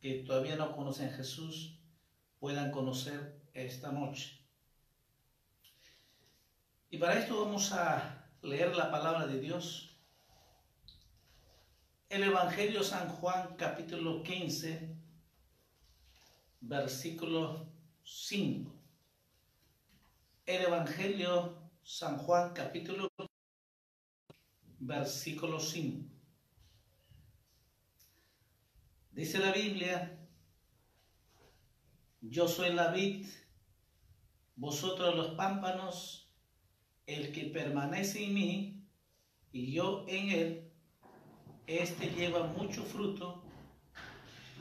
Que todavía no conocen a Jesús puedan conocer esta noche. Y para esto vamos a leer la palabra de Dios. El Evangelio San Juan capítulo 15, versículo 5. El Evangelio San Juan capítulo versículo 5. Dice la Biblia, yo soy la vid, vosotros los pámpanos, el que permanece en mí y yo en él, este lleva mucho fruto,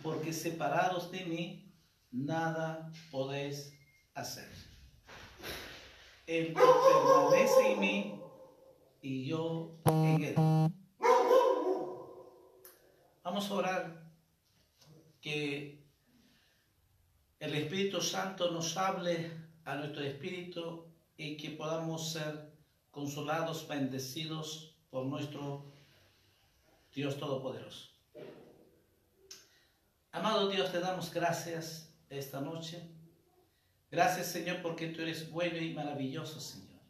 porque separados de mí nada podéis hacer. El que permanece en mí y yo en él. Vamos a orar que el Espíritu Santo nos hable a nuestro espíritu y que podamos ser consolados, bendecidos por nuestro Dios Todopoderoso. Amado Dios, te damos gracias esta noche. Gracias Señor porque tú eres bueno y maravilloso Señor.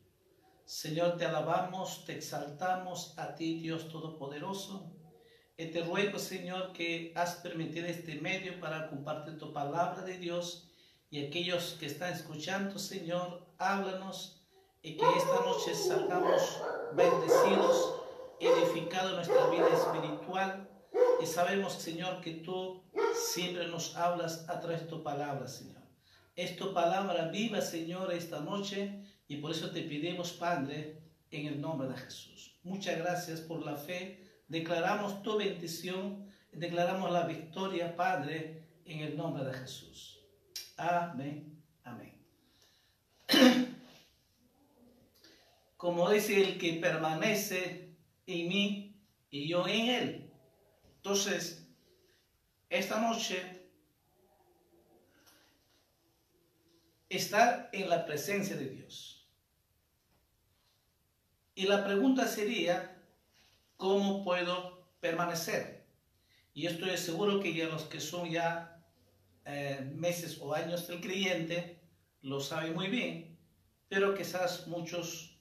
Señor, te alabamos, te exaltamos a ti Dios Todopoderoso te ruego, Señor, que has permitido este medio para compartir tu palabra de Dios y aquellos que están escuchando, Señor, háblanos y que esta noche salgamos bendecidos, edificados nuestra vida espiritual. Y sabemos, Señor, que tú siempre nos hablas a través de tu palabra, Señor. Es tu palabra viva, Señor, esta noche y por eso te pedimos, Padre, en el nombre de Jesús. Muchas gracias por la fe Declaramos tu bendición, declaramos la victoria, Padre, en el nombre de Jesús. Amén, amén. Como dice el que permanece en mí y yo en él. Entonces, esta noche, estar en la presencia de Dios. Y la pregunta sería, ¿Cómo puedo permanecer? Y estoy seguro que ya los que son ya eh, meses o años del creyente lo saben muy bien, pero quizás muchos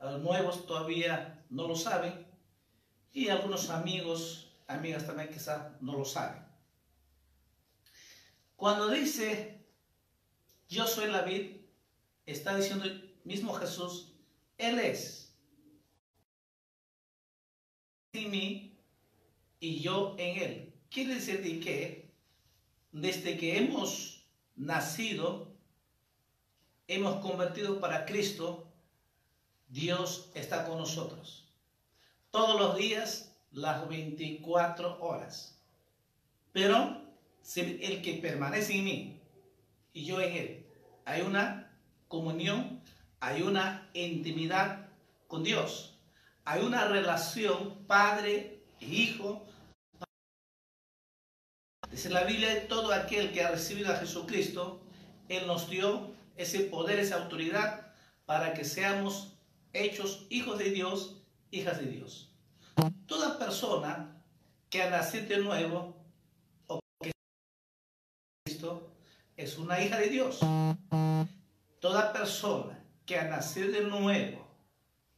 eh, nuevos todavía no lo saben y algunos amigos, amigas también quizás no lo saben. Cuando dice, yo soy la vid, está diciendo mismo Jesús, Él es en mí y yo en él. Quiere decir que desde que hemos nacido, hemos convertido para Cristo, Dios está con nosotros. Todos los días, las 24 horas. Pero el que permanece en mí y yo en Él. Hay una comunión, hay una intimidad con Dios. Hay una relación padre e hijo. Dice la Biblia, todo aquel que ha recibido a Jesucristo, Él nos dio ese poder, esa autoridad para que seamos hechos hijos de Dios, hijas de Dios. Toda persona que ha nacido de nuevo o que Cristo es una hija de Dios. Toda persona que ha nacido de nuevo,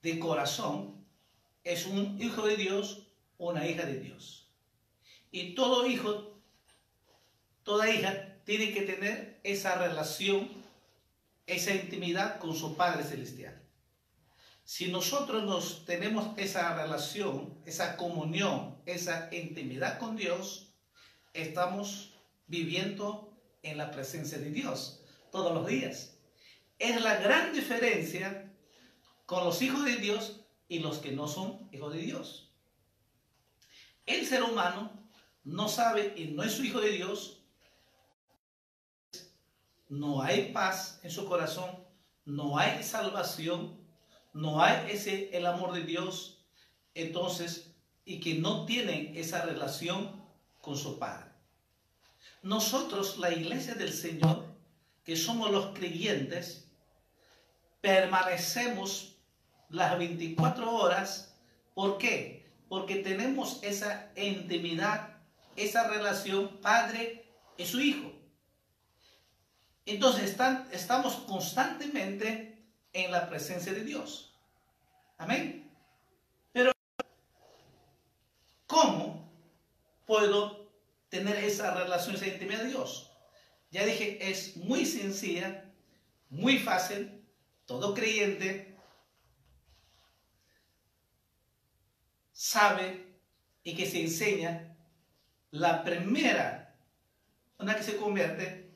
de corazón, es un hijo de Dios una hija de Dios. Y todo hijo, toda hija tiene que tener esa relación, esa intimidad con su Padre Celestial. Si nosotros nos tenemos esa relación, esa comunión, esa intimidad con Dios, estamos viviendo en la presencia de Dios todos los días. Es la gran diferencia con los hijos de Dios y los que no son hijos de Dios. El ser humano no sabe y no es su hijo de Dios, no hay paz en su corazón, no hay salvación, no hay ese el amor de Dios, entonces, y que no tienen esa relación con su Padre. Nosotros, la iglesia del Señor, que somos los creyentes, permanecemos las 24 horas. ¿Por qué? Porque tenemos esa intimidad, esa relación Padre y su Hijo. Entonces están, estamos constantemente en la presencia de Dios. Amén. Pero, ¿cómo puedo tener esa relación, esa intimidad de Dios? Ya dije, es muy sencilla, muy fácil. Todo creyente sabe y que se enseña la primera, una que se convierte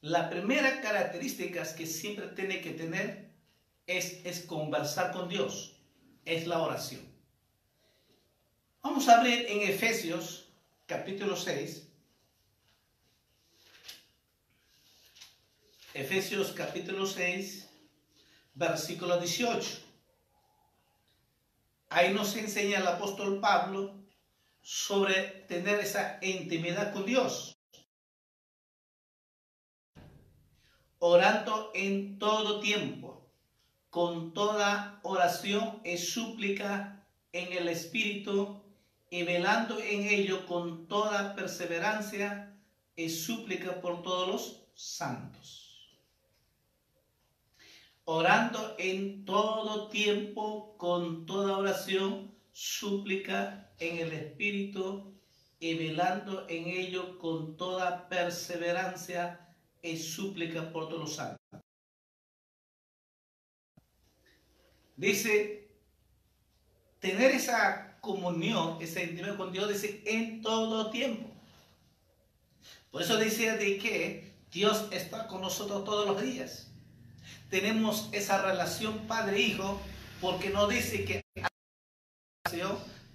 la primera característica que siempre tiene que tener es, es conversar con Dios, es la oración. Vamos a abrir en Efesios capítulo 6. Efesios capítulo 6, versículo 18. Ahí nos enseña el apóstol Pablo sobre tener esa intimidad con Dios. orando en todo tiempo, con toda oración y súplica en el Espíritu, y velando en ello con toda perseverancia y súplica por todos los santos. Orando en todo tiempo, con toda oración, súplica en el Espíritu, y velando en ello con toda perseverancia es súplica por todos los santos. Dice, tener esa comunión, esa intimidad con Dios, dice, en todo tiempo. Por eso dice de que Dios está con nosotros todos los días. Tenemos esa relación padre-hijo, porque no dice que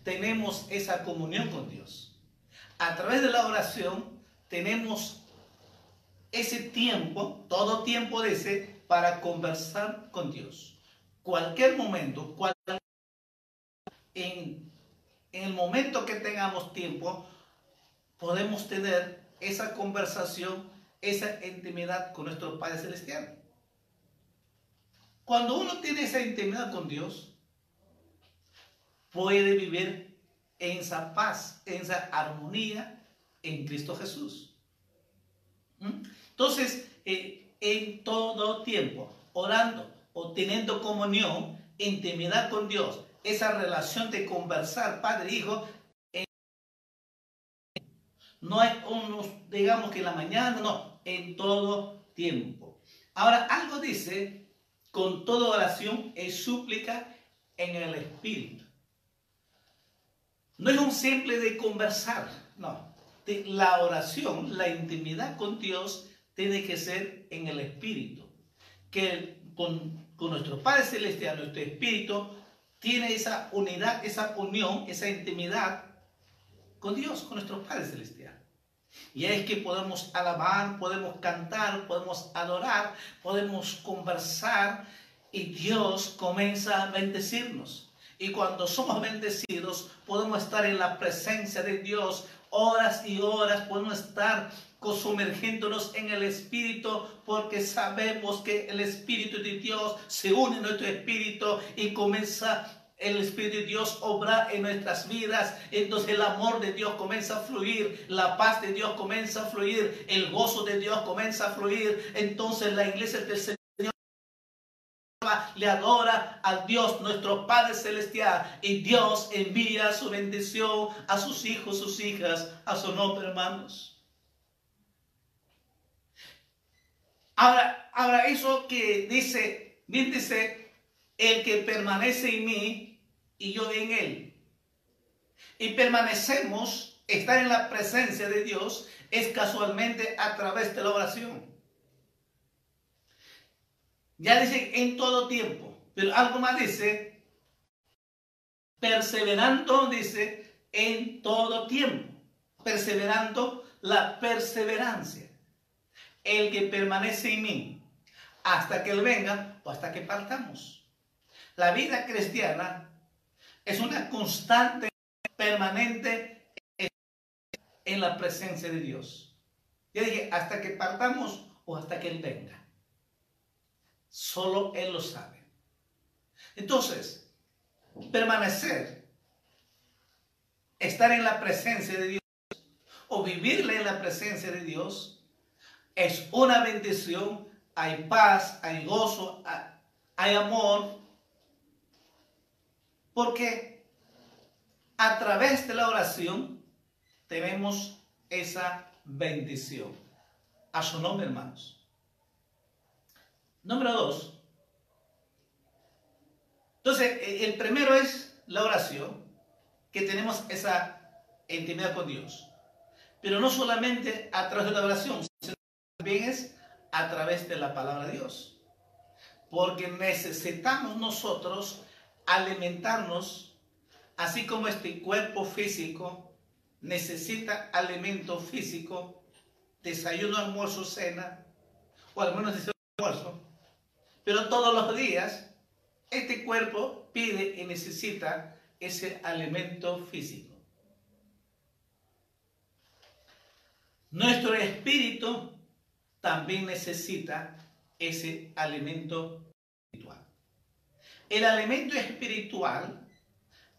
tenemos esa comunión con Dios. A través de la oración tenemos ese tiempo, todo tiempo de ese, para conversar con Dios. Cualquier momento, en, en el momento que tengamos tiempo, podemos tener esa conversación, esa intimidad con nuestro Padre Celestial. Cuando uno tiene esa intimidad con Dios, puede vivir en esa paz, en esa armonía en Cristo Jesús. ¿Mm? Entonces, eh, en todo tiempo, orando o teniendo comunión, intimidad con Dios, esa relación de conversar padre-hijo, e no hay unos, digamos que en la mañana, no, en todo tiempo. Ahora, algo dice, con toda oración es súplica en el Espíritu. No es un simple de conversar, no. la oración, la intimidad con Dios tiene que ser en el Espíritu. Que con, nuestro Padre Celestial, nuestro Espíritu, tiene esa unidad, esa unión, esa intimidad con Dios, con nuestro Padre Celestial. Y es que podemos alabar, podemos cantar, podemos adorar, podemos conversar y Dios comienza a bendecirnos. Y cuando somos bendecidos, podemos estar en la presencia de Dios horas y horas, podemos estar sumergiéndonos en el Espíritu porque sabemos que el Espíritu de Dios se une a nuestro Espíritu y comienza el Espíritu de Dios obrar en nuestras vidas, entonces el amor de Dios comienza a fluir, la paz de Dios comienza a fluir, el gozo de Dios comienza a fluir, entonces la iglesia del Señor le adora al Dios nuestro Padre Celestial y Dios envía su bendición a sus hijos, sus hijas, a su nombre, hermanos. Ahora, ahora eso que dice, bien dice, el que permanece en mí y yo en Él. Y permanecemos, estar en la presencia de Dios, es casualmente a través de la oración. Ya dice en todo tiempo, pero algo más dice, perseverando, dice, en todo tiempo, perseverando la perseverancia. El que permanece en mí, hasta que Él venga o hasta que partamos. La vida cristiana es una constante, permanente en la presencia de Dios. Ya dije, hasta que partamos o hasta que Él venga. Solo Él lo sabe. Entonces, permanecer, estar en la presencia de Dios o vivirle en la presencia de Dios es una bendición. Hay paz, hay gozo, hay amor, porque a través de la oración tenemos esa bendición. A su nombre, hermanos. Número dos. Entonces, e, el primero es la oración, que tenemos esa intimidad con Dios. Pero no solamente a través de la oración, sino también es a través de la palabra de Dios. Porque necesitamos nosotros alimentarnos, así como este cuerpo físico necesita alimento físico, desayuno, almuerzo, cena, o al menos desayuno, almuerzo, pero todos los días este cuerpo pide y necesita ese alimento físico. Nuestro espíritu también necesita ese alimento el alimento espiritual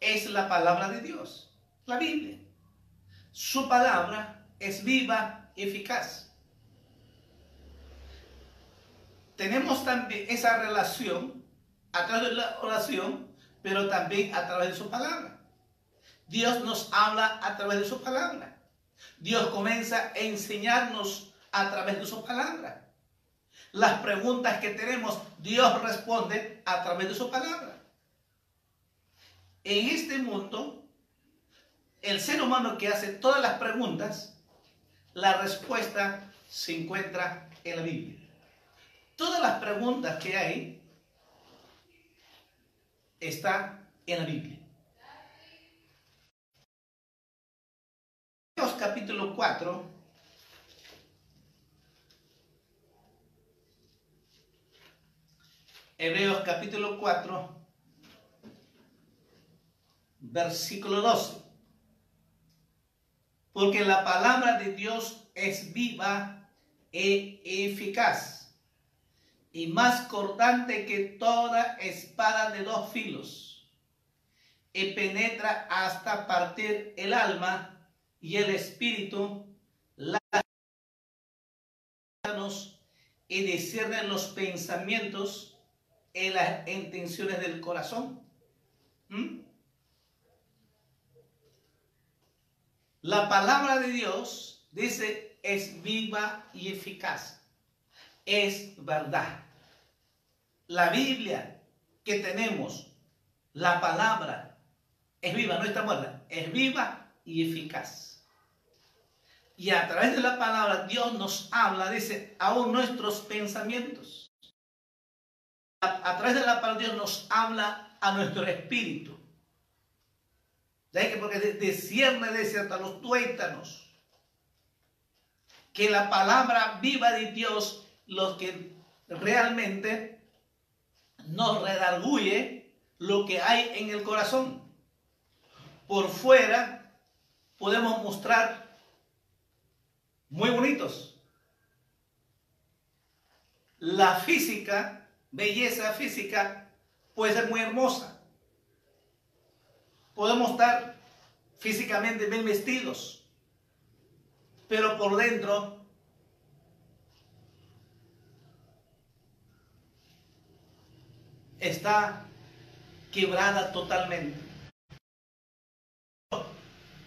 es la palabra de Dios, la Biblia. Su palabra es viva y eficaz. Tenemos también esa relación a través de la oración, pero también a través de su palabra. Dios nos habla a través de su palabra. Dios comienza a enseñarnos a través de su palabra. Las preguntas que tenemos, Dios responde a través de su palabra. En este mundo, el ser humano que hace todas las preguntas, la respuesta se encuentra en la Biblia. Todas las preguntas que hay están en la Biblia. capítulo 4 Hebreos capítulo 4, versículo 12. Porque la palabra de Dios es viva e eficaz y más cortante que toda espada de dos filos y penetra hasta partir el alma y el espíritu, las y discierne los pensamientos en las intenciones del corazón. ¿Mm? La palabra de Dios dice es viva y eficaz. Es verdad. La Biblia que tenemos, la palabra, es viva, no está muerta, es viva y eficaz. Y a través de la palabra Dios nos habla, dice, aún nuestros pensamientos a, través de la palabra de Dios nos habla a nuestro espíritu. ¿Sabes que Porque desciende desde hasta los tuétanos. que la palabra viva de Dios, lo que realmente nos redarguye lo que hay en el corazón. Por fuera podemos mostrar muy bonitos. La física, belleza física, puede ser muy hermosa. Podemos estar físicamente bien vestidos, pero por dentro está quebrada totalmente.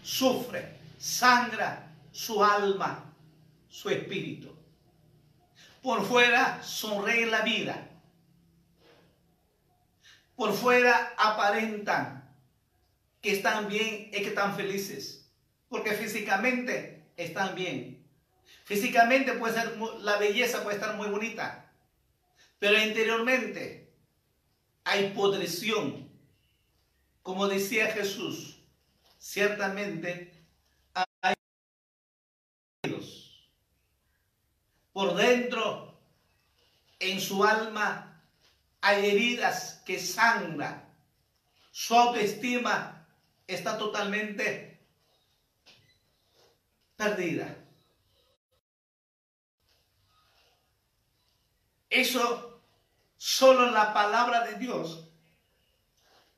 Sufre, sangra su alma, su espíritu. Por fuera sonríe la vida. Por fuera aparentan que están bien y que están felices. Porque físicamente están bien. Físicamente puede ser, la belleza puede estar muy bonita. Pero interiormente hay podrición. Como decía Jesús, ciertamente hay por dentro, en su alma, hay heridas que sangran. Su autoestima está totalmente perdida. Eso Solo la palabra de Dios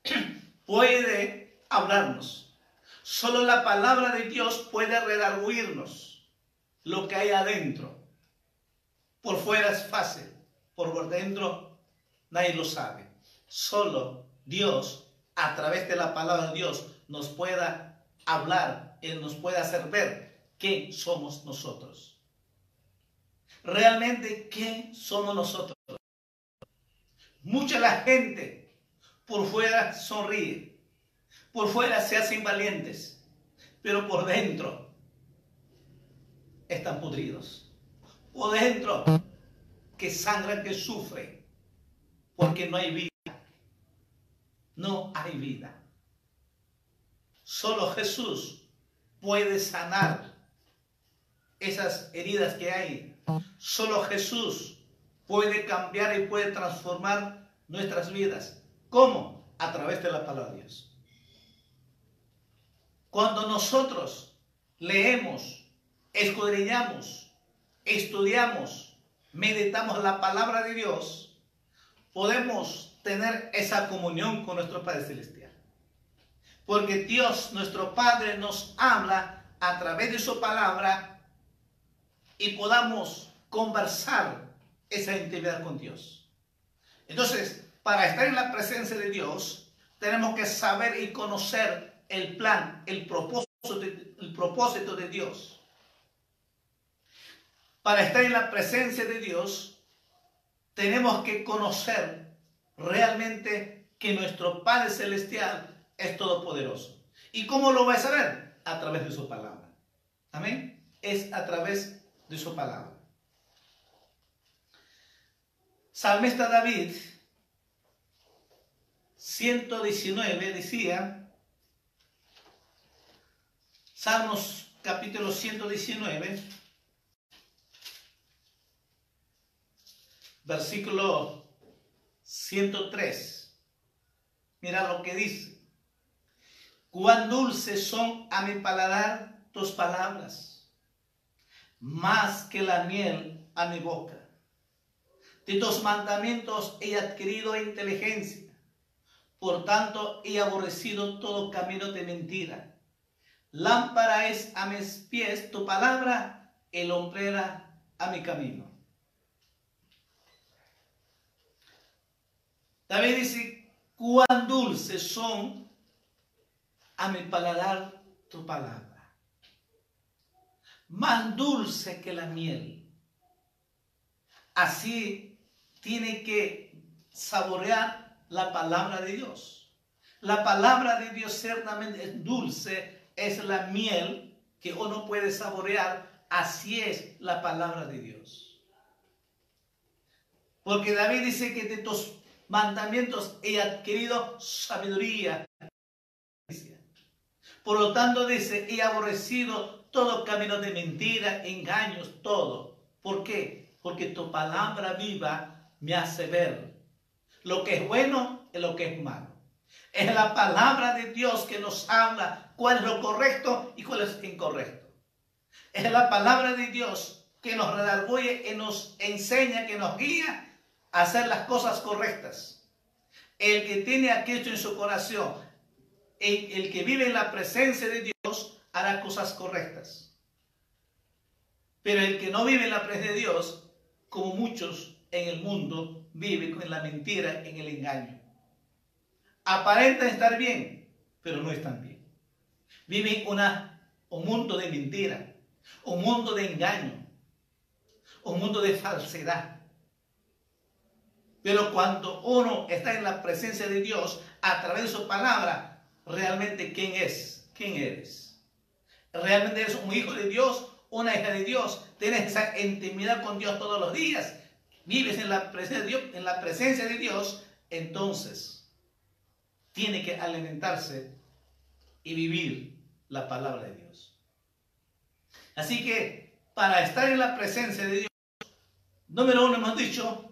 puede hablarnos. Solo la palabra de Dios puede redarguirnos lo que hay adentro. Por fuera es fácil, por dentro nadie lo sabe. Solo Dios, a través de la palabra de Dios, nos pueda hablar, Él nos puede hacer ver qué somos nosotros. Realmente, ¿qué somos nosotros? Mucha la gente por fuera sonríe, por fuera se hacen valientes, pero por dentro están podridos. Por dentro que sangran, que sufren, porque no hay vida. No hay vida. Solo Jesús puede sanar esas heridas que hay. Solo Jesús puede cambiar y puede transformar nuestras vidas. ¿Cómo? A través de la palabra de Dios. Cuando nosotros leemos, escudriñamos, estudiamos, meditamos la palabra de Dios, podemos tener esa comunión con nuestro Padre Celestial. Porque Dios, nuestro Padre, nos habla a través de su palabra y podamos conversar esa intimidad con Dios. Entonces, para estar en la presencia de Dios, tenemos que saber y conocer el plan, el propósito de, el propósito de Dios. Para estar en la presencia de Dios, tenemos que conocer realmente que nuestro Padre Celestial es todopoderoso. ¿Y cómo lo va a saber? A través de su palabra. Amén. Es a través de su palabra. Salmista David, 119, decía, Salmos capítulo 119, versículo 103. Mira lo que dice. Cuán dulces son a mi paladar tus palabras, más que la miel a mi boca. De tus mandamientos he adquirido inteligencia. Por tanto, he aborrecido todo camino de mentira. Lámpara es a mis pies tu palabra, el hombrera a mi camino. David dice, cuán dulces son a mi paladar tu palabra. Más dulce que la miel. Así tiene que saborear la palabra de Dios. La palabra de Dios ciertamente es dulce, es la miel que uno puede saborear. Así es la palabra de Dios. Porque David dice que de tus mandamientos he adquirido sabiduría. Por lo tanto dice, he aborrecido todo camino de mentira, engaños, todo. ¿Por qué? Porque tu palabra viva me hace ver lo que es bueno y lo que es malo. Es la palabra de Dios que nos habla cuál es lo correcto y cuál es incorrecto. Es la palabra de Dios que nos redarguye y nos enseña, que nos guía hacer las cosas correctas. El que tiene a Cristo en su corazón, el, que vive en la presencia de Dios, hará cosas correctas. Pero el que no vive en la presencia de Dios, como muchos en el mundo, vive con la mentira, en el engaño. Aparenta estar bien, pero no están bien. Viven una, un mundo de mentira, un mundo de engaño, un mundo de falsedad. Pero cuando uno está en la presencia de Dios, a través de su palabra, realmente quién es, quién eres. Realmente eres un hijo de Dios, una hija de Dios. Tienes esa intimidad con Dios todos los días. Vives en la presencia de Dios, en la presencia de Dios, entonces tiene que alimentarse y vivir la palabra de Dios. Así que para estar en la presencia de Dios, número uno hemos dicho,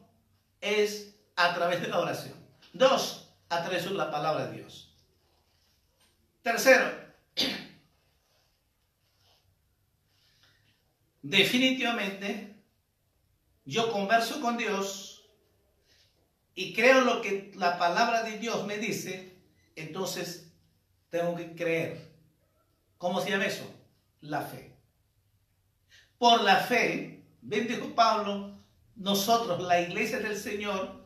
es a través de la oración. Dos, a través de la palabra de Dios. Tercero, definitivamente yo converso con Dios y creo lo que la palabra de Dios me dice, entonces tengo que creer. ¿Cómo se llama eso? La fe. Por la fe, bendijo Pablo, nosotros, la iglesia del Señor,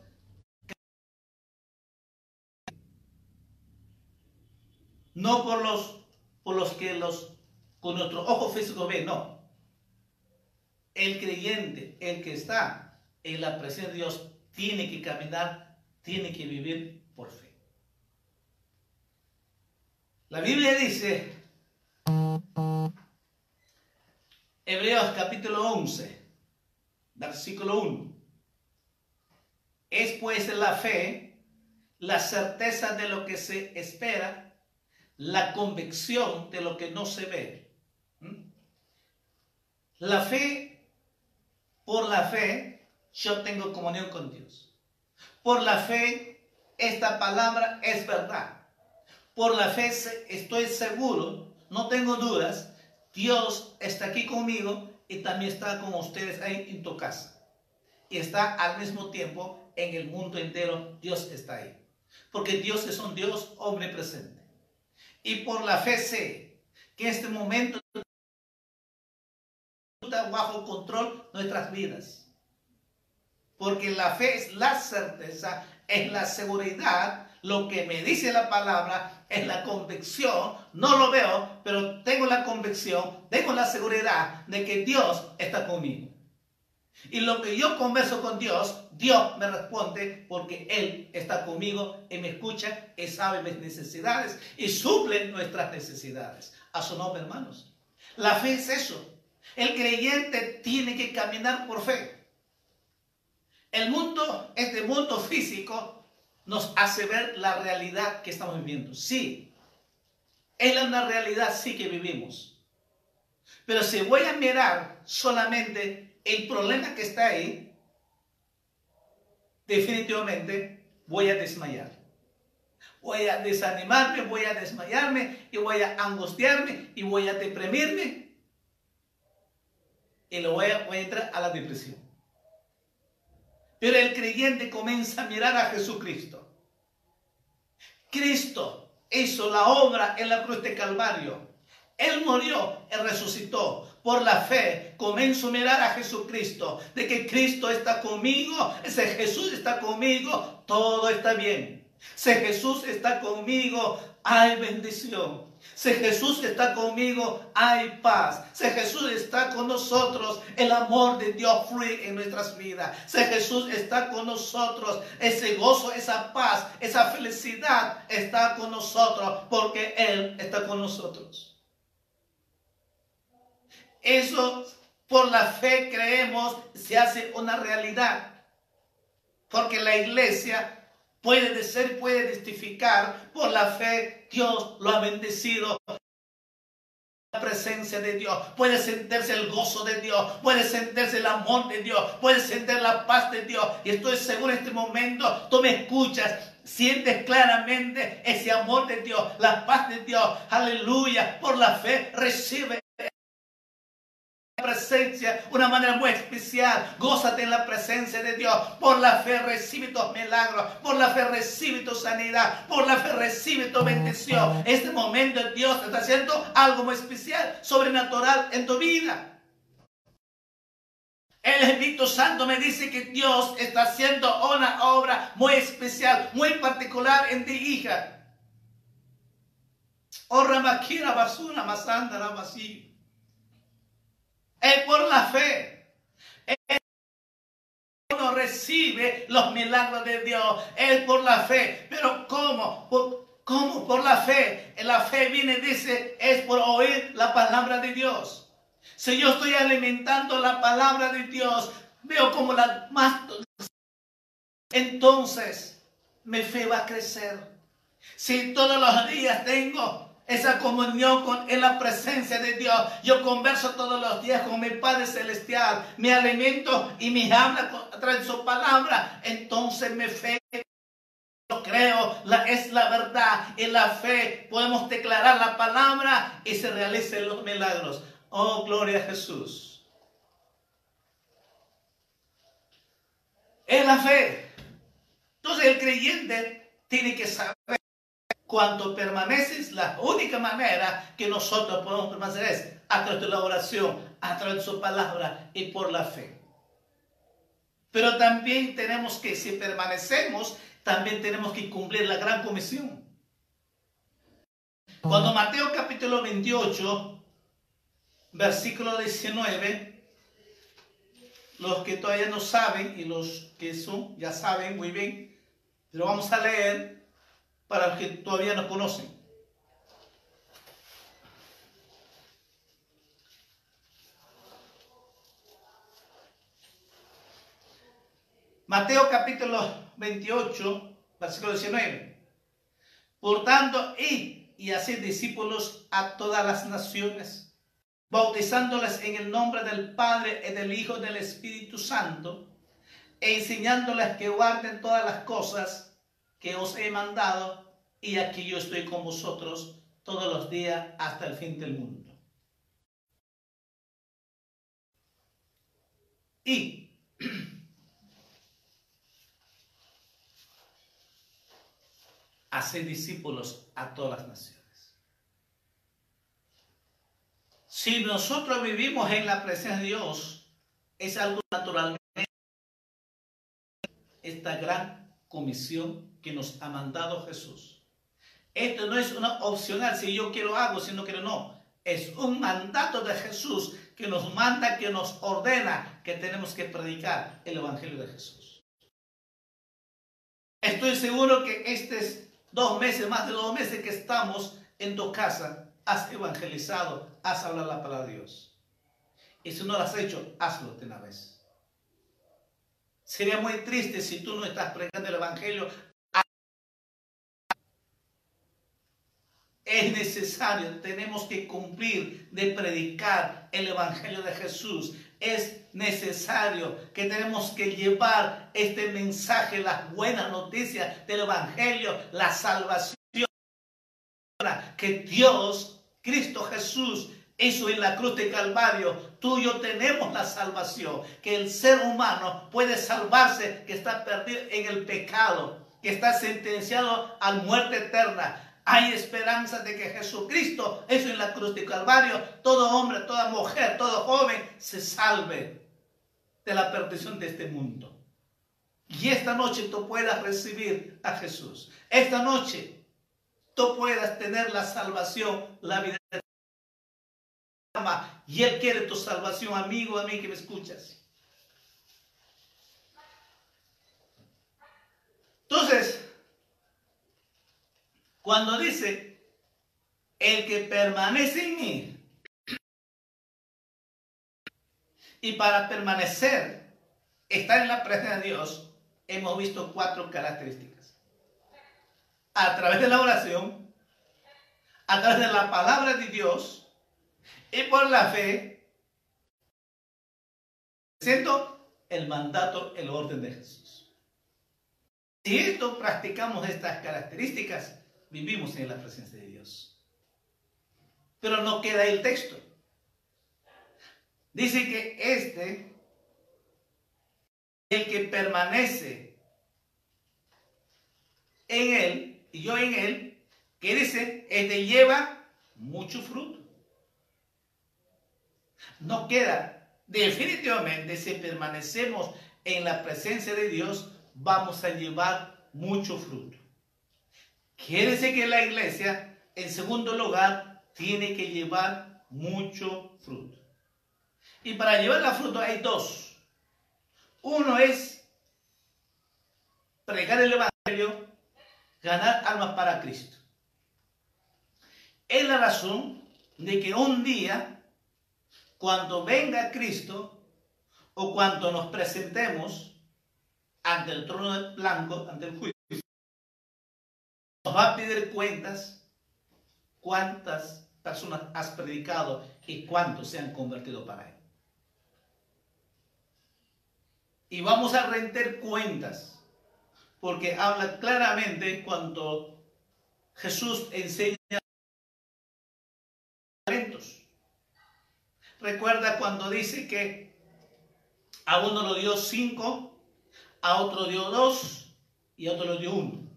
no por los, por los que los con nuestro ojo físico ven, no. El creyente, el que está en la presencia de Dios, tiene que caminar, tiene que vivir por fe. La Biblia dice, Hebreos capítulo 11, versículo 1. Es pues la fe, la certeza de lo que se espera, la convicción de lo que no se ve. ¿Mm? La fe, por la fe, yo tengo comunión con Dios. Por la fe, esta palabra es verdad. Por la fe estoy seguro, no tengo dudas, Dios está aquí conmigo y también está con ustedes ahí en tu casa. Y está al mismo tiempo en el mundo entero, Dios está ahí. Porque Dios es un Dios omnipresente. Y por la fe sé que en este momento está bajo control nuestras vidas. Porque la fe es la certeza, es la seguridad lo que me dice la palabra es la convicción, no lo veo, pero tengo la convicción, tengo la seguridad de que Dios está conmigo. Y lo que yo converso con Dios, Dios me responde porque Él está conmigo y me escucha y sabe mis necesidades y suple nuestras necesidades. A su nombre, hermanos. La fe es eso. El creyente tiene que caminar por fe. El mundo, este mundo físico, nos hace ver la realidad que estamos viviendo. Sí, es una realidad, sí que vivimos. Pero si voy a mirar solamente el problema que está ahí, definitivamente voy a desmayar. Voy a desanimarme, voy a desmayarme y voy a angustiarme y voy a deprimirme. Y lo voy a, voy a entrar a la depresión. Pero el creyente comienza a mirar a Jesucristo. Cristo hizo la obra en la cruz de Calvario. Él murió y resucitó. Por la fe comienzo a mirar a Jesucristo, de que Cristo está conmigo, ese Jesús está conmigo, todo está bien. Si Jesús está conmigo, hay bendición. Si Jesús está conmigo, hay paz. Si Jesús está con nosotros, el amor de Dios fluye en nuestras vidas. Si Jesús está con nosotros, ese gozo, esa paz, esa felicidad está con nosotros porque Él está con nosotros. Eso por la fe creemos se hace una realidad. Porque la iglesia puede ser, puede testificar por la fe, Dios lo ha bendecido. La presencia de Dios, puede sentirse el gozo de Dios, puede sentirse el amor de Dios, puede sentir la paz de Dios. Y estoy seguro en este momento, tú me escuchas, sientes claramente ese amor de Dios, la paz de Dios. Aleluya, por la fe recibe presencia, una manera muy especial. Gózate en la presencia de Dios. Por la fe recibe tus milagros. Por la fe recibe tu sanidad. Por la fe recibe tu bendición. Este momento Dios está haciendo algo muy especial, sobrenatural en tu vida. El Espíritu Santo me dice que Dios está haciendo una obra muy especial, muy particular en ti, hija. Oh, Ramakira basura masanda vacío es por la fe. uno recibe los milagros de Dios. Es por la fe. Pero ¿cómo? Por, ¿Cómo? Por la fe. La fe viene, dice, es por oír la palabra de Dios. Si yo estoy alimentando la palabra de Dios, veo como la más... Entonces, mi fe va a crecer. Si todos los días tengo esa comunión con, en la presencia de Dios. Yo converso todos los días con mi Padre Celestial, me alimento y me habla de su palabra. Entonces me fe lo creo, es la verdad. En la fe podemos declarar la palabra y se realicen los milagros. Oh, gloria a Jesús. Es la fe. Entonces el creyente tiene que saber cuando permaneces, la única manera que nosotros podemos permanecer es a través de la oración, a través de su palabra y por la fe. Pero también tenemos que, si permanecemos, también tenemos que cumplir la gran comisión. Cuando Mateo capítulo 28, versículo 19, los que todavía no saben y los que son, ya saben muy bien, pero vamos a leer para los que todavía no conocen. Mateo capítulo 28, versículo 19. Por tanto, id y haced discípulos a todas las naciones, bautizándoles en el nombre del Padre y del Hijo y del Espíritu Santo, e enseñándoles que guarden todas las cosas que os he mandado y aquí yo estoy con vosotros todos los días hasta el fin del mundo. Y hacer discípulos a todas las naciones. Si nosotros vivimos en la presencia de Dios, es algo naturalmente esta gran comisión que nos ha mandado Jesús. Esto no es una opcional, si yo quiero algo, si no quiero no. Es un mandato de Jesús que nos manda, que nos ordena que tenemos que predicar el Evangelio de Jesús. Estoy seguro que estos dos meses, más de dos meses que estamos en tu casa, has evangelizado, has hablado la palabra de Dios. Y si no lo has hecho, hazlo de una vez. Sería muy triste si tú no estás predicando el Evangelio es necesario, tenemos que cumplir de predicar el Evangelio de Jesús. Es necesario que tenemos que llevar este mensaje, las buenas noticias del Evangelio, la salvación que Dios, Cristo Jesús, hizo en la cruz de Calvario. Tú y yo tenemos la salvación, que el ser humano puede salvarse, que está perdido en el pecado, que está sentenciado a muerte eterna hay esperanza de que Jesucristo, eso en la cruz de Calvario, todo hombre, toda mujer, todo joven se salve de la perdición de este mundo. Y esta noche tú puedas recibir a Jesús. Esta noche tú puedas tener la salvación, la vida eterna. Y Él quiere tu salvación, amigo, a mí que me escuchas. Entonces, cuando dice, el que permanece en mí, y para permanecer, estar en la presencia de Dios, hemos visto cuatro características. A través de la oración, a través de la palabra de Dios Y por la fe, presento el mandato, el orden de Jesús. Si esto practicamos estas características, vivimos en la presencia de Dios. Pero no queda el texto. Dice que este, el que permanece en él y yo en él, que dice, este lleva mucho fruto. No queda, definitivamente, si permanecemos en la presencia de Dios, vamos a llevar mucho fruto. Quiere decir que la iglesia, en segundo lugar, tiene que llevar mucho fruto. Y para llevar la fruto hay dos. Uno es pregar el Evangelio, ganar almas para Cristo. Es la razón de que un día, cuando venga Cristo, o cuando nos presentemos ante el trono blanco, ante el juicio, nos va a pedir cuentas cuántas personas has predicado y cuántos se han convertido para Él. Y vamos a render cuentas, porque habla claramente cuando Jesús enseña talentos. Recuerda cuando dice que a uno lo dio cinco, a otro dio dos y a otro lo dio uno.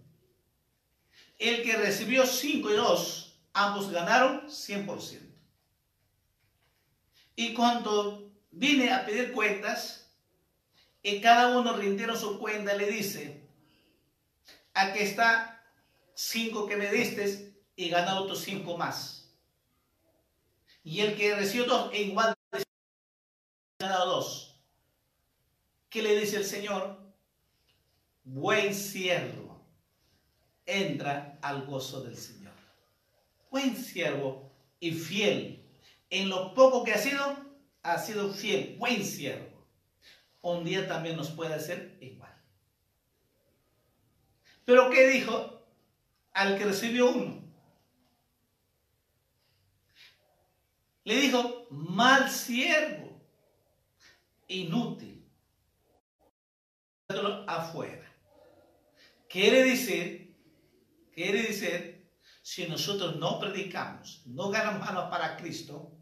El que recibió cinco y dos, ambos ganaron 100%. Y cuando vine a pedir cuentas, y cada uno rindieron su cuenta, le dice, aquí está cinco que me diste y gana otros cinco más. Y el que recibió dos, e igual ganado dos. ¿Qué le dice el Señor? Buen siervo, entra al gozo del Señor. Buen siervo y fiel. En lo poco que ha sido, ha sido fiel, buen siervo un día también nos puede hacer igual. Pero ¿qué dijo al que recibió uno? Le dijo, mal siervo, inútil, afuera. Quiere decir, quiere decir, si nosotros no predicamos, no ganamos manos para Cristo,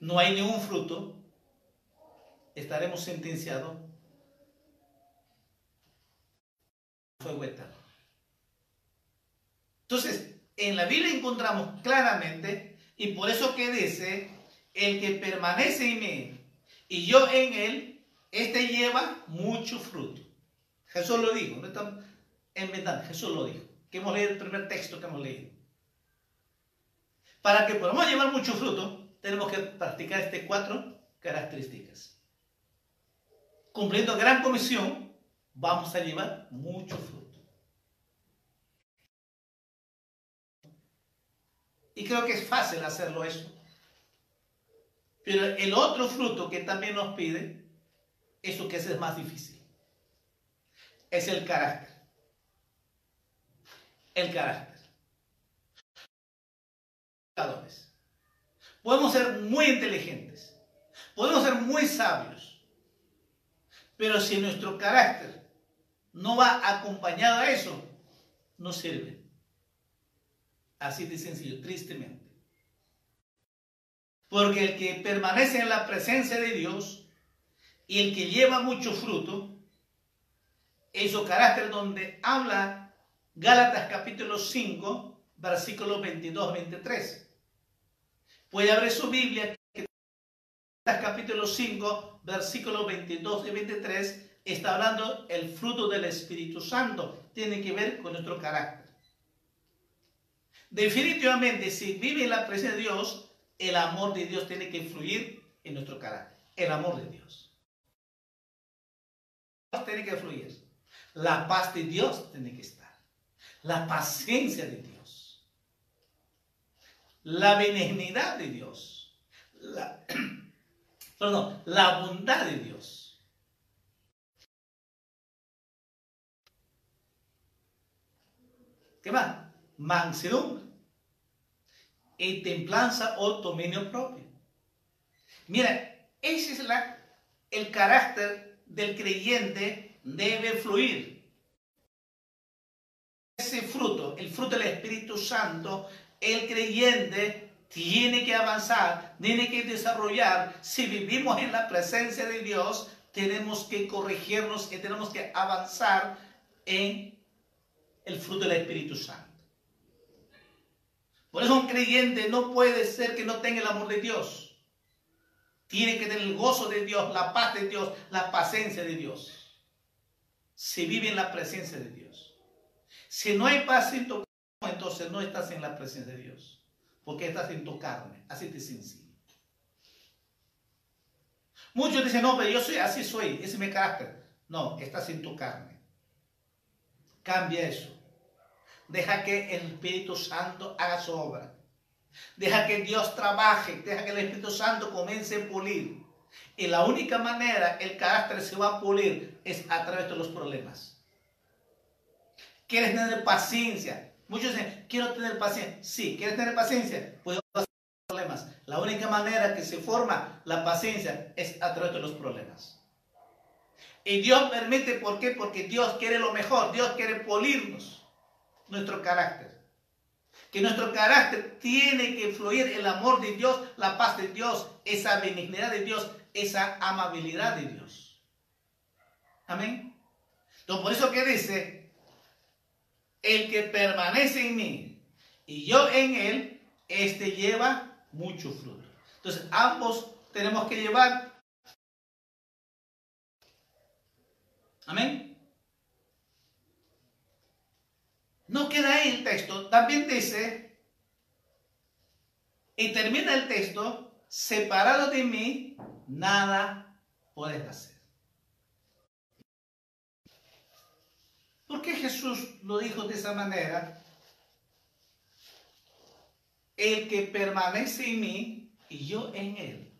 no hay ningún fruto, estaremos sentenciados fuego. Entonces, en la Biblia encontramos claramente, y por eso que dice, el que permanece en mí y yo en él, este lleva mucho fruto. Jesús lo dijo, no estamos verdad, Jesús lo dijo, que hemos leído el primer texto que hemos leído. Para que podamos llevar mucho fruto, tenemos que practicar estas cuatro características cumpliendo gran comisión, vamos a llevar mucho fruto. Y creo que es fácil hacerlo eso. Pero el otro fruto que también nos pide, eso que es más difícil, es el carácter. El carácter. Podemos ser muy inteligentes, podemos ser muy sabios, pero si nuestro carácter no va acompañado a eso, no sirve. Así de sencillo, tristemente. Porque el que permanece en la presencia de Dios y el que lleva mucho fruto, es su carácter donde habla Gálatas capítulo 5, versículos 22-23. Puede abrir su Biblia capítulo 5, versículos 22 y 23, está hablando el fruto del Espíritu Santo. Tiene que ver con nuestro carácter. Definitivamente, si vive en la presencia de Dios, el amor de Dios tiene que influir en nuestro carácter. El amor de Dios. Tiene que fluir. La paz de Dios tiene que estar. La paciencia de Dios. La benignidad de Dios. Perdón, la bondad de Dios. ¿Qué más? Mansedumbre y templanza o dominio propio. Mira, ese es la, el carácter del creyente debe fluir. Ese fruto, el fruto del Espíritu Santo, el creyente tiene que avanzar, tiene que desarrollar. Si vivimos en la presencia de Dios, tenemos que corregirnos y tenemos que avanzar en el fruto del Espíritu Santo. Por eso un creyente no puede ser que no tenga el amor de Dios. Tiene que tener el gozo de Dios, la paz de Dios, la paciencia de Dios. Se vive en la presencia de Dios. Si no hay paz en tu carne, entonces no estás en la presencia de Dios. Porque estás en tu carne. Así de sencillo. Muchos dicen, no, pero yo soy así soy, ese es mi carácter. No, estás en tu carne. Cambia eso. Deja que el Espíritu Santo haga su obra. Deja que Dios trabaje, deja que el Espíritu Santo comience a pulir. Y la única manera el carácter se va a pulir es a través de los problemas. ¿Quieres tener paciencia? Muchos dicen, quiero tener paciencia. Sí, ¿quieres tener paciencia? Pues pasar problemas. La única manera que se forma la paciencia es a través de los problemas. Y Dios permite, ¿por qué? Porque Dios quiere lo mejor. Dios quiere pulirnos nuestro carácter que nuestro carácter tiene que fluir el amor de Dios, la paz de Dios, esa benignidad de Dios, esa amabilidad de Dios. Amén. Entonces, por eso que dice, el que permanece en mí y yo en él, este lleva mucho fruto. Entonces, ambos tenemos que llevar. Amén. No queda ahí el texto, también dice, y termina el texto, separado de mí, nada puedes hacer. ¿Por qué Jesús lo dijo de esa manera? El que permanece en mí y yo en él.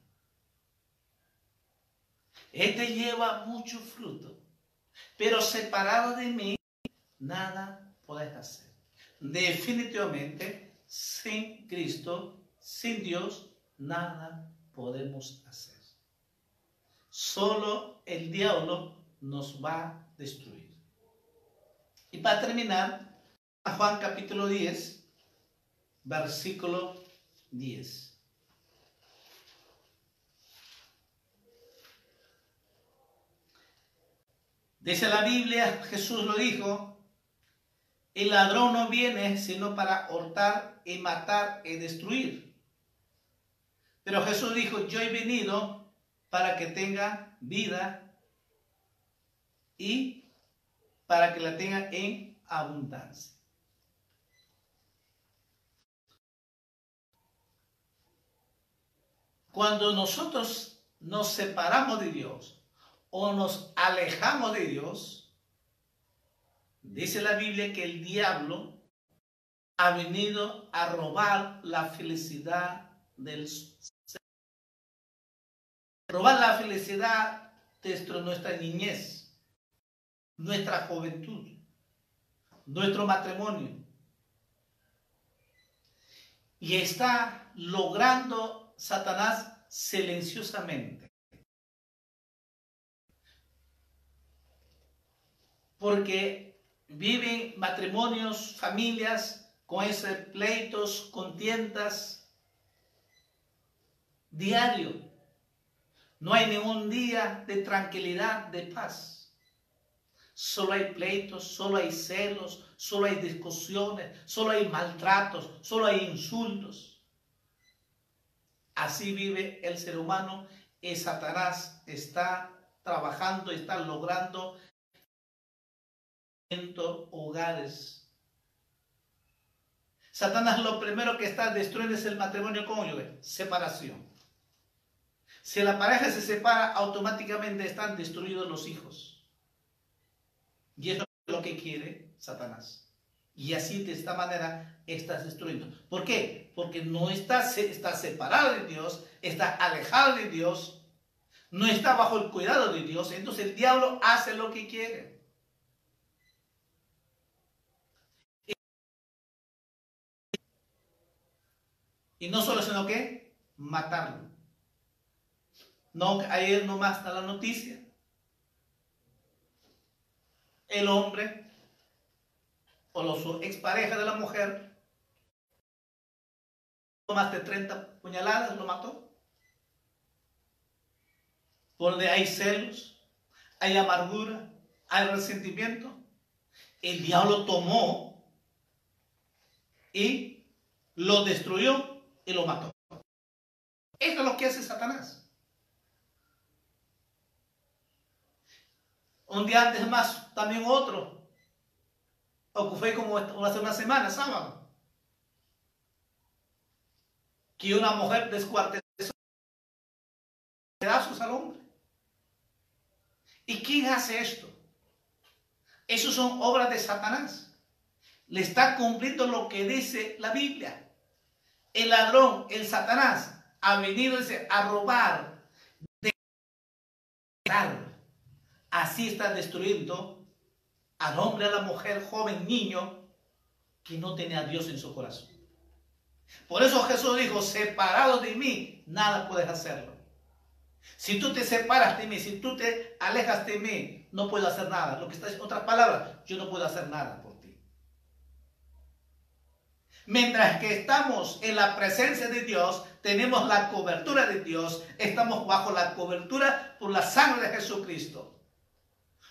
Este lleva mucho fruto, pero separado de mí, nada puedes hacer. Definitivamente, sin Cristo, sin Dios, nada podemos hacer. Solo el diablo nos va a destruir. Y para terminar, Juan capítulo 10, versículo 10. Dice la Biblia, Jesús lo dijo, el ladrón no viene sino para hurtar y matar y destruir. Pero Jesús dijo, yo he venido para que tenga vida y para que la tenga en abundancia. Cuando nosotros nos separamos de Dios o nos alejamos de Dios, Dice la Biblia que el diablo ha venido a robar la felicidad del ser. Robar la felicidad de nuestra niñez, nuestra juventud, nuestro matrimonio. Y está logrando Satanás silenciosamente. Porque viven matrimonios, familias con esos pleitos, contiendas diario. No hay ningún día de tranquilidad, de paz. Solo hay pleitos, solo hay celos, solo hay discusiones, solo hay maltratos, solo hay insultos. Así vive el ser humano y Satanás está trabajando, está logrando hogares. Satanás lo primero que está destruyendo es el matrimonio cónyuge, separación. Si la pareja se separa, automáticamente están destruidos los hijos. Y eso es lo que quiere Satanás. Y así de esta manera estás destruyendo. ¿Por qué? Porque no está, está separado de Dios, está alejado de Dios, no está bajo el cuidado de Dios. Entonces el diablo hace lo que quiere. Y no solo, sino que matarlo. No, ayer nomás está la noticia. El hombre o los exparejas de la mujer, más de 30 puñaladas, lo mató. Donde hay celos, hay amargura, hay resentimiento. El diablo tomó y lo destruyó y lo mató. Eso es lo que hace Satanás. Un día antes más, también otro. Ocupé como hace una semana, sábado. Que una mujer descuartizó pedazos al hombre. ¿Y quién hace esto? Eso son obras de Satanás. Le está cumpliendo lo que dice la Biblia. El ladrón, el Satanás, ha venido a robar, de Así está destruyendo al hombre, a la mujer, joven, niño, que no tenía a Dios en su corazón. Por eso Jesús dijo, separado de mí, nada puedes hacerlo. Si tú te separas de mí, si tú te alejas de mí, no puedo hacer nada. Lo que está en otras palabras, yo no puedo hacer nada por ti. Mientras que estamos en la presencia de Dios, tenemos la cobertura de Dios, estamos bajo la cobertura por la sangre de Jesucristo.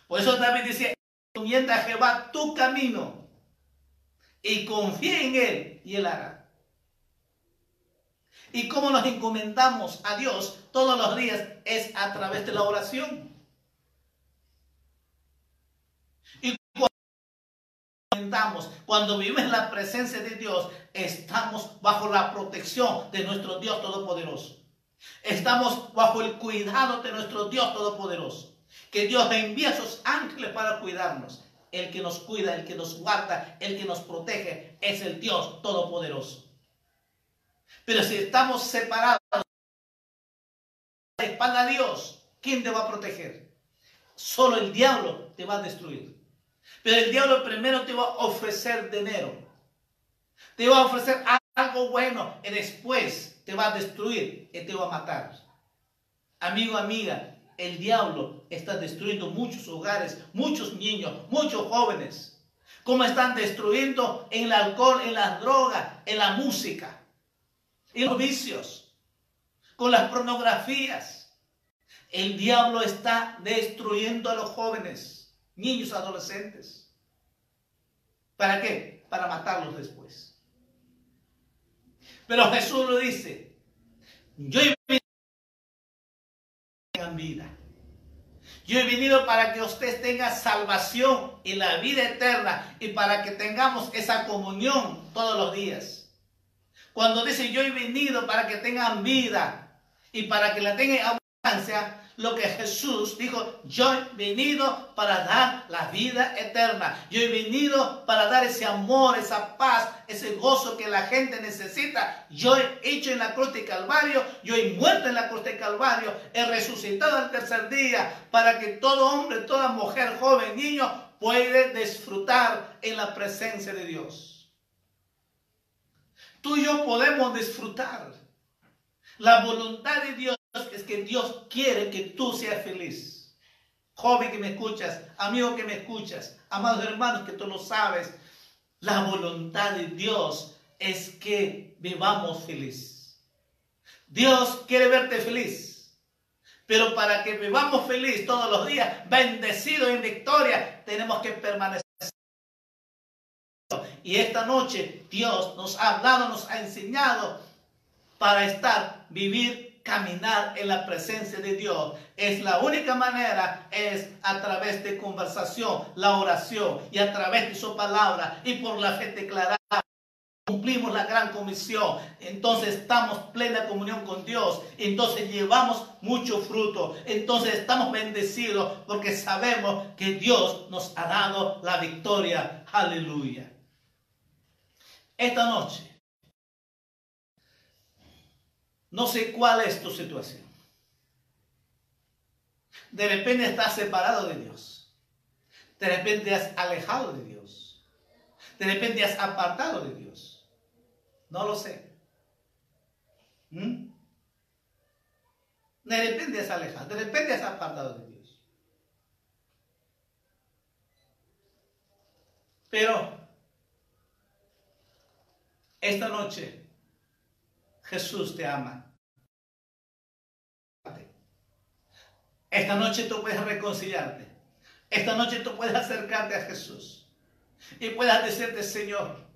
Por eso David dice, encomienda a Jehová tu camino y confía en Él y Él hará. Y cómo nos encomendamos a Dios todos los días es a través de la oración. Y cuando, cuando vivimos en la presencia de Dios, estamos bajo la protección de nuestro Dios Todopoderoso. Estamos bajo el cuidado de nuestro Dios Todopoderoso que Dios envía a sus ángeles para cuidarnos. El que nos cuida, el que nos guarda, el que nos protege es el Dios Todopoderoso. Pero si estamos separados de espalda a Dios, ¿quién te va a proteger? Solo el diablo te va a destruir. Pero el diablo primero te va a ofrecer dinero. Te va a ofrecer algo bueno y después te va a destruir y te va a matar. Amigo, amiga, el diablo está destruyendo muchos hogares, muchos niños, muchos jóvenes. Como están destruyendo en el alcohol, en las drogas, en la música, en los vicios, con las pornografías. El diablo está destruyendo a los jóvenes, niños, adolescentes. ¿Para qué? Para matarlos después. Pero Jesús lo dice. Yo vida. Yo he venido para que usted tenga salvación y la vida eterna y para que tengamos esa comunión todos los días. Cuando dice yo he venido para que tengan vida y para que la tengan abundancia, lo que Jesús dijo, yo he venido para dar la vida eterna. Yo he venido para dar ese amor, esa paz, ese gozo que la gente necesita. Yo he hecho en la cruz de Calvario, yo he muerto en la cruz de Calvario, he resucitado al tercer día para que todo hombre, toda mujer, joven, niño puede disfrutar en la presencia de Dios. Tú y yo podemos disfrutar la voluntad de Dios es que Dios quiere que tú seas feliz. Joven que me escuchas, amigo que me escuchas, amados hermanos que tú lo sabes, la voluntad de Dios es que vivamos feliz. Dios quiere verte feliz. Pero para que vivamos feliz todos los días, bendecido en victoria, tenemos que permanecer. Y esta noche Dios nos ha hablado, nos ha enseñado para estar, vivir caminar en la presencia de Dios. Es la única manera, es a través de conversación, la oración y a través de su palabra y por la fe declarada. Cumplimos la gran comisión, entonces estamos plena comunión con Dios, entonces llevamos mucho fruto, entonces estamos bendecidos porque sabemos que Dios nos ha dado la victoria. Aleluya. Esta noche no sé cuál es tu situación. De repente estás separado de Dios. De repente has alejado de Dios. De repente has apartado de Dios. No lo sé. ¿Mm? De repente has alejado, de repente has apartado de Dios. Pero esta noche Jesús te ama. Esta noche tú puedes reconciliarte. Esta noche tú puedes acercarte a Jesús. Y puedas decirte, Señor,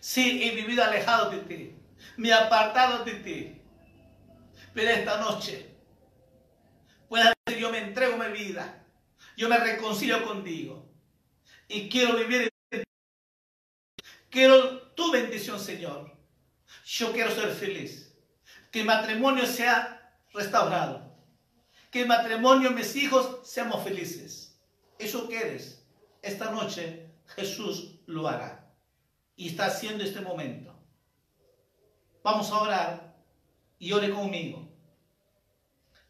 sí, he vivido alejado de ti. Me he apartado de ti. Pero esta noche puedas decir, yo me entrego mi vida. Yo me reconcilio contigo. Y quiero vivir en Quiero tu bendición, Señor. Yo quiero ser feliz. Que el matrimonio sea restaurado. Que el matrimonio, mis hijos, seamos felices. Eso quieres. Esta noche Jesús lo hará. Y está haciendo este momento. Vamos a orar y ore conmigo.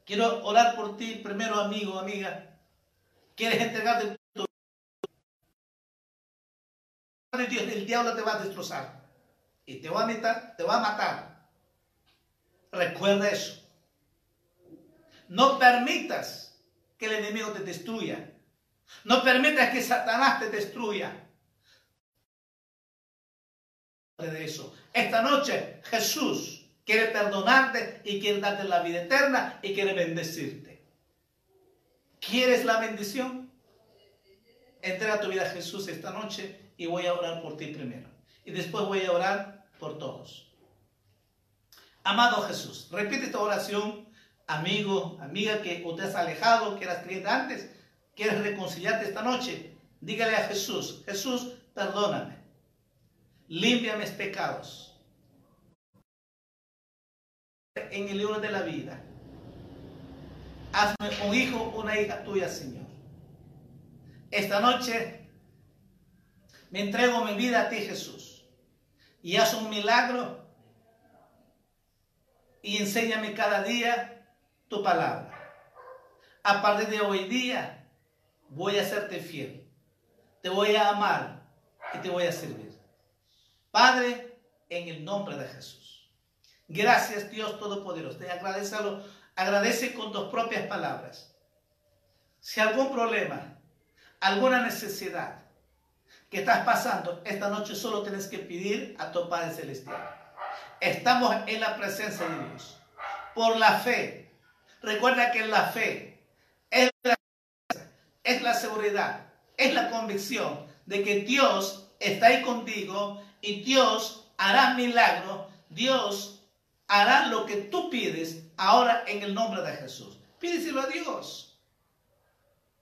Quiero orar por ti primero, amigo, amiga. ¿Quieres entregarte tu Dios, el diablo te va a destrozar y te va a matar, te va a matar. Recuerda eso. No permitas que el enemigo te destruya. No permitas que Satanás te destruya. De eso. Esta noche Jesús quiere perdonarte y quiere darte la vida eterna y quiere bendecirte. ¿Quieres la bendición? Entrega tu vida a Jesús esta noche y voy a orar por ti primero. Y después voy a orar por todos. Amado Jesús, repite esta oración, amigo, amiga que te has alejado, que eras creyente antes, quieres reconciliarte esta noche. Dígale a Jesús, Jesús, perdóname, limpia mis pecados en el libro de la vida. Hazme un hijo, una hija tuya, Señor. Esta noche me entrego mi vida a ti, Jesús y haz un milagro y enséñame cada día tu palabra. A partir de hoy día voy a serte fiel, te voy a amar y te voy a servir. Padre, en el nombre de Jesús. Gracias Dios Todopoderoso. Te agradecelo, agradece con tus propias palabras. Si algún problema, alguna necesidad, que estás pasando, esta noche solo tienes que pedir a tu Padre Celestial. Estamos en la presencia de Dios. Por la fe. Recuerda que la fe es la, es la seguridad, es la convicción de que Dios está ahí contigo y Dios hará milagro. Dios hará lo que tú pides ahora en el nombre de Jesús. Pídeselo a Dios.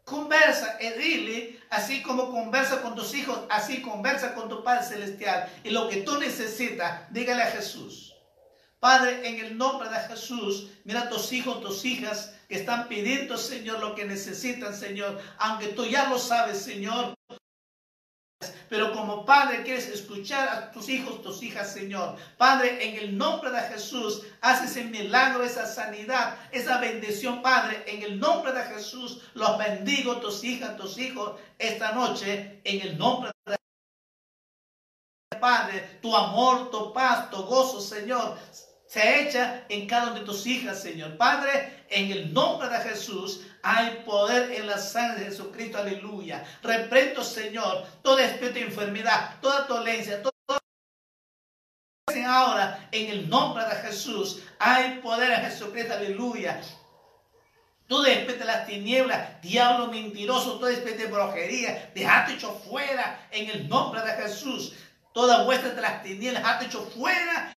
Conversa y dile, así como conversa con tus hijos, así conversa con tu Padre Celestial. Y lo que tú necesitas, dígale a Jesús. Padre, en el nombre de Jesús, mira a tus hijos, tus hijas que están pidiendo, Señor, lo que necesitan, Señor. Aunque tú ya lo sabes, Señor. Pero como Padre quieres escuchar a tus hijos, tus hijas, Señor. Padre, en el nombre de Jesús, haz ese milagro, esa sanidad, esa bendición, Padre. En el nombre de Jesús, los bendigo, tus hijas, tus hijos, esta noche, en el nombre de Padre, tu amor, tu paz, tu gozo, Señor, se echa en cada una de tus hijas, Señor. Padre, en el nombre de Jesús, hay poder en la sangre de Jesucristo, aleluya. Reprendo, Señor, toda espíritu de enfermedad, toda dolencia, todo ahora en el nombre de Jesús. Hay poder en Jesucristo, aleluya. Todo espíritu de las tinieblas, diablo mentiroso, todo espíritu de brujería, dejate hecho fuera en el nombre de Jesús. Toda vuestra de las tinieblas, dejate hecho fuera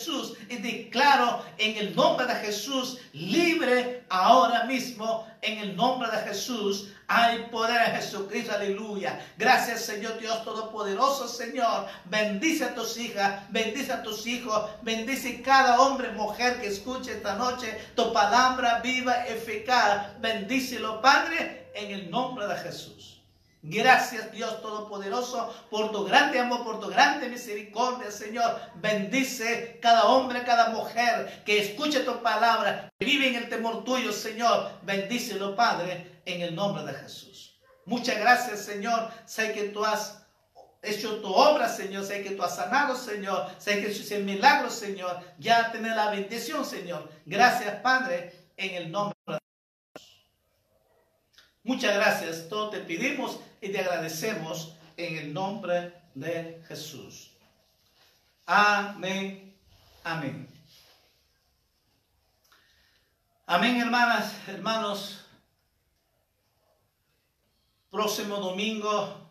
Jesús y declaro en el nombre de Jesús libre ahora mismo. En el nombre de Jesús hay poder en Jesucristo aleluya. Gracias Señor Dios Todopoderoso Señor. Bendice a tus hijas bendice a tus hijos bendice cada hombre mujer que escuche esta noche tu palabra viva eficaz. Bendícelo Padre en el nombre de Jesús Gracias Dios Todopoderoso por tu grande amor, por tu grande misericordia, Señor. Bendice cada hombre, cada mujer que escuche tu palabra, que vive en el temor tuyo, Señor. Bendícelo, Padre, en el nombre de Jesús. Muchas gracias, Señor. Sé que tú has hecho tu obra, Señor. Sé que tú has sanado, Señor. Sé que tú el milagro, Señor. Ya tener la bendición, Señor. Gracias, Padre, en el nombre de. Muchas gracias. Todo te pedimos y te agradecemos en el nombre de Jesús. Amén. Amén. Amén, hermanas, hermanos. Próximo domingo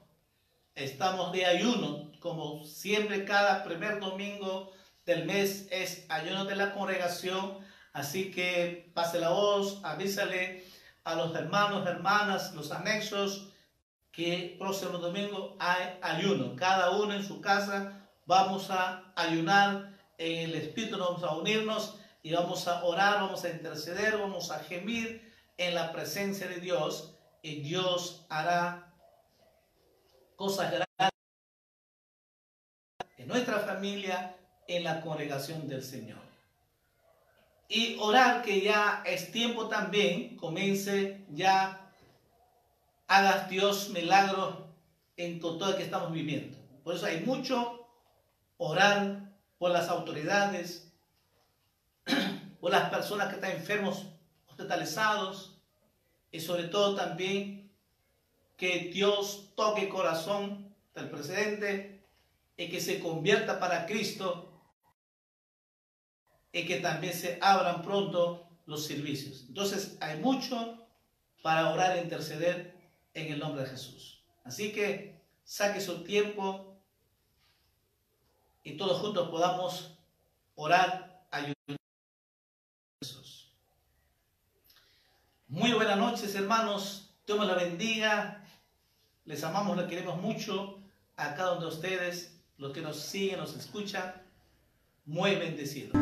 estamos de ayuno, como siempre cada primer domingo del mes es ayuno de la congregación, así que pase la voz, avísale a los hermanos, hermanas, los anexos, que próximo domingo hay ayuno. Cada uno en su casa vamos a ayunar en el Espíritu, vamos a unirnos y vamos a orar, vamos a interceder, vamos a gemir en la presencia de Dios y Dios hará cosas grandes en nuestra familia, en la congregación del Señor. Y orar que ya es tiempo también, comience ya, hagas Dios milagro en todo lo que estamos viviendo. Por eso hay mucho orar por las autoridades, por las personas que están enfermos, hospitalizados, y sobre todo también que Dios toque el corazón del presidente y que se convierta para Cristo y que también se abran pronto los servicios. Entonces hay mucho para orar e interceder en el nombre de Jesús. Así que saque su tiempo y todos juntos podamos orar, ayudar. Muy buenas noches, hermanos. Dios me la bendiga. Les amamos, les queremos mucho a cada uno de ustedes, los que nos siguen, nos escuchan. Muy bendecidos.